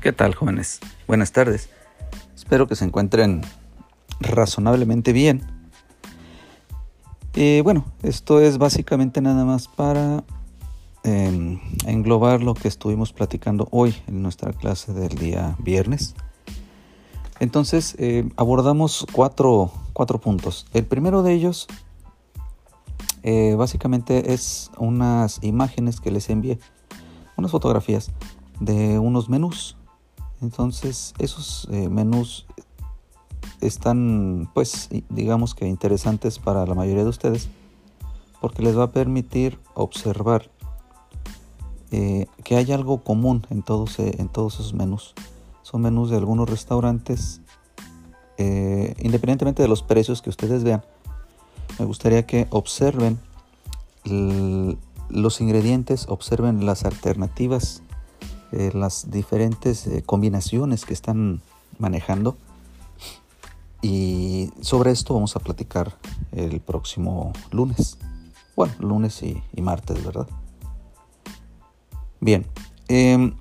¿Qué tal jóvenes? Buenas tardes. Espero que se encuentren razonablemente bien. Y bueno, esto es básicamente nada más para em, englobar lo que estuvimos platicando hoy en nuestra clase del día viernes. Entonces eh, abordamos cuatro, cuatro, puntos. El primero de ellos eh, básicamente es unas imágenes que les envié, unas fotografías de unos menús entonces esos eh, menús están pues digamos que interesantes para la mayoría de ustedes porque les va a permitir observar eh, que hay algo común en todos, eh, en todos esos menús. Son menús de algunos restaurantes, independientemente de los precios que ustedes vean. Me gustaría que observen los ingredientes, observen las alternativas eh, las diferentes eh, combinaciones que están manejando. Y sobre esto vamos a platicar el próximo lunes. Bueno, lunes y, martes, ¿verdad? Bien, em,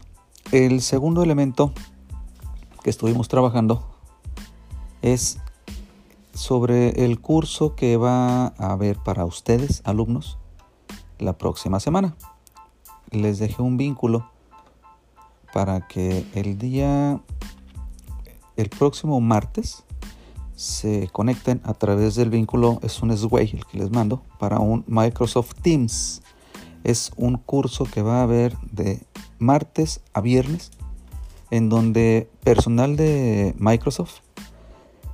el segundo elemento que estuvimos trabajando es sobre el curso que va a haber para ustedes, alumnos, la próxima semana. Les dejé un vínculo para que el día, el próximo martes, se conecten a través del vínculo, es un Sway el que les mando, para un Microsoft Teams. Es un curso que va a haber de martes a viernes, en donde personal de Microsoft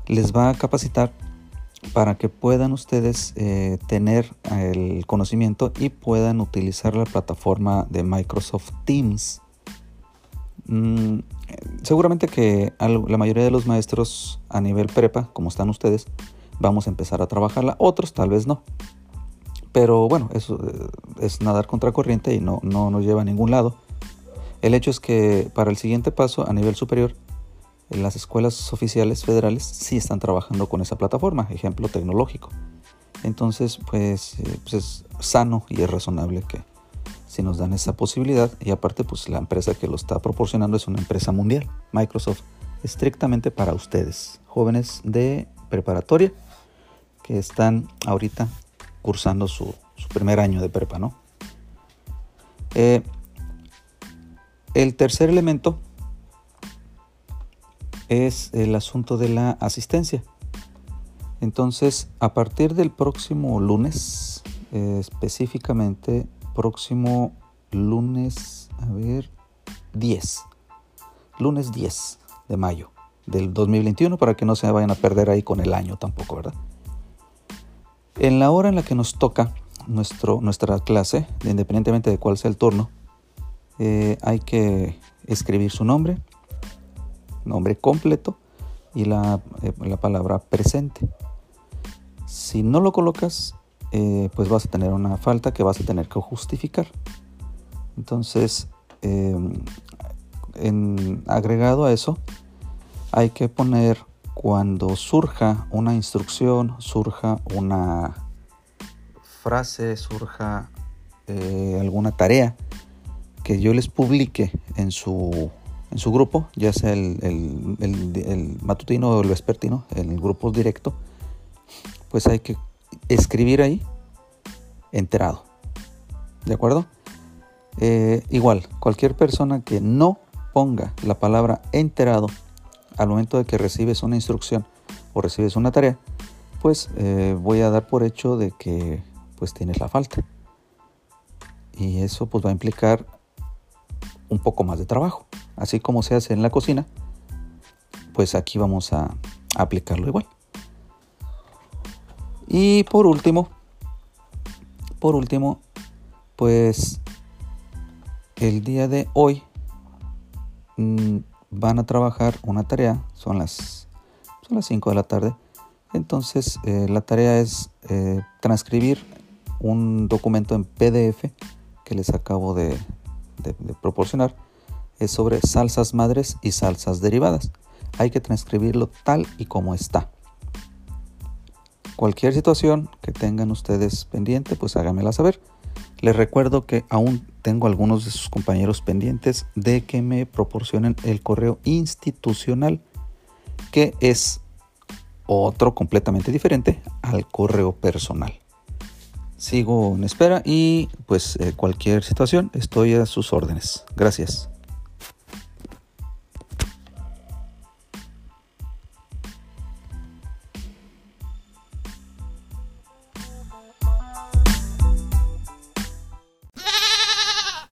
les va a capacitar para que puedan ustedes eh, tener el conocimiento y puedan utilizar la plataforma de Microsoft Teams Mm, seguramente que la mayoría de los maestros a nivel prepa, como están ustedes, vamos a empezar a trabajarla. Otros tal vez no. Pero bueno, eso eh, es nadar contra corriente y no, no nos lleva a ningún lado. El hecho es que para el siguiente paso a nivel superior, en las escuelas oficiales federales sí están trabajando con esa plataforma, ejemplo tecnológico. Entonces, pues, eh, pues es sano y es razonable que, si nos dan esa posibilidad y aparte pues la empresa que lo está proporcionando es una empresa mundial, Microsoft, estrictamente para ustedes, jóvenes de preparatoria que están ahorita cursando su, primer año de prepa, ¿no? Eh, el tercer elemento es el asunto de la asistencia. Entonces, a partir del próximo lunes, eh, específicamente próximo lunes, a ver, 10. Lunes 10 de mayo del 2021 para que no se vayan a perder ahí con el año tampoco, ¿verdad? En la hora en la que nos toca nuestro, nuestra clase, independientemente de cuál sea el turno, eh, hay que escribir su nombre, nombre completo y la, eh, la palabra presente. Si no lo colocas, eh, pues vas a tener una falta que vas a tener que justificar. Entonces, em, en agregado a eso, hay que poner cuando surja una instrucción, surja una frase, surja eh, alguna tarea que yo les publique en su, en su grupo, ya sea el, el matutino o el vespertino, en el grupo directo, pues hay que escribir ahí enterado. ¿De acuerdo? Eh, igual, cualquier persona que no ponga la palabra enterado al momento de que recibes una instrucción o recibes una tarea, pues eh, voy a dar por hecho de que pues tienes la falta. Y eso pues va a implicar un poco más de trabajo. Así como se hace en la cocina, pues aquí vamos a aplicarlo igual. Y por último, por último, pues el día de hoy mm, van a trabajar una tarea, son las, son las 5 de la tarde. Entonces eh, la tarea es eh, transcribir un documento en PDF que les acabo de proporcionar. Es sobre salsas madres y salsas derivadas. Hay que transcribirlo tal y como está. Cualquier situación que tengan ustedes pendiente, pues háganmela saber. Les recuerdo que aún tengo algunos de sus compañeros pendientes de que me proporcionen el correo institucional, que es otro completamente diferente al correo personal. Sigo en espera y pues eh, cualquier situación estoy a sus órdenes. Gracias.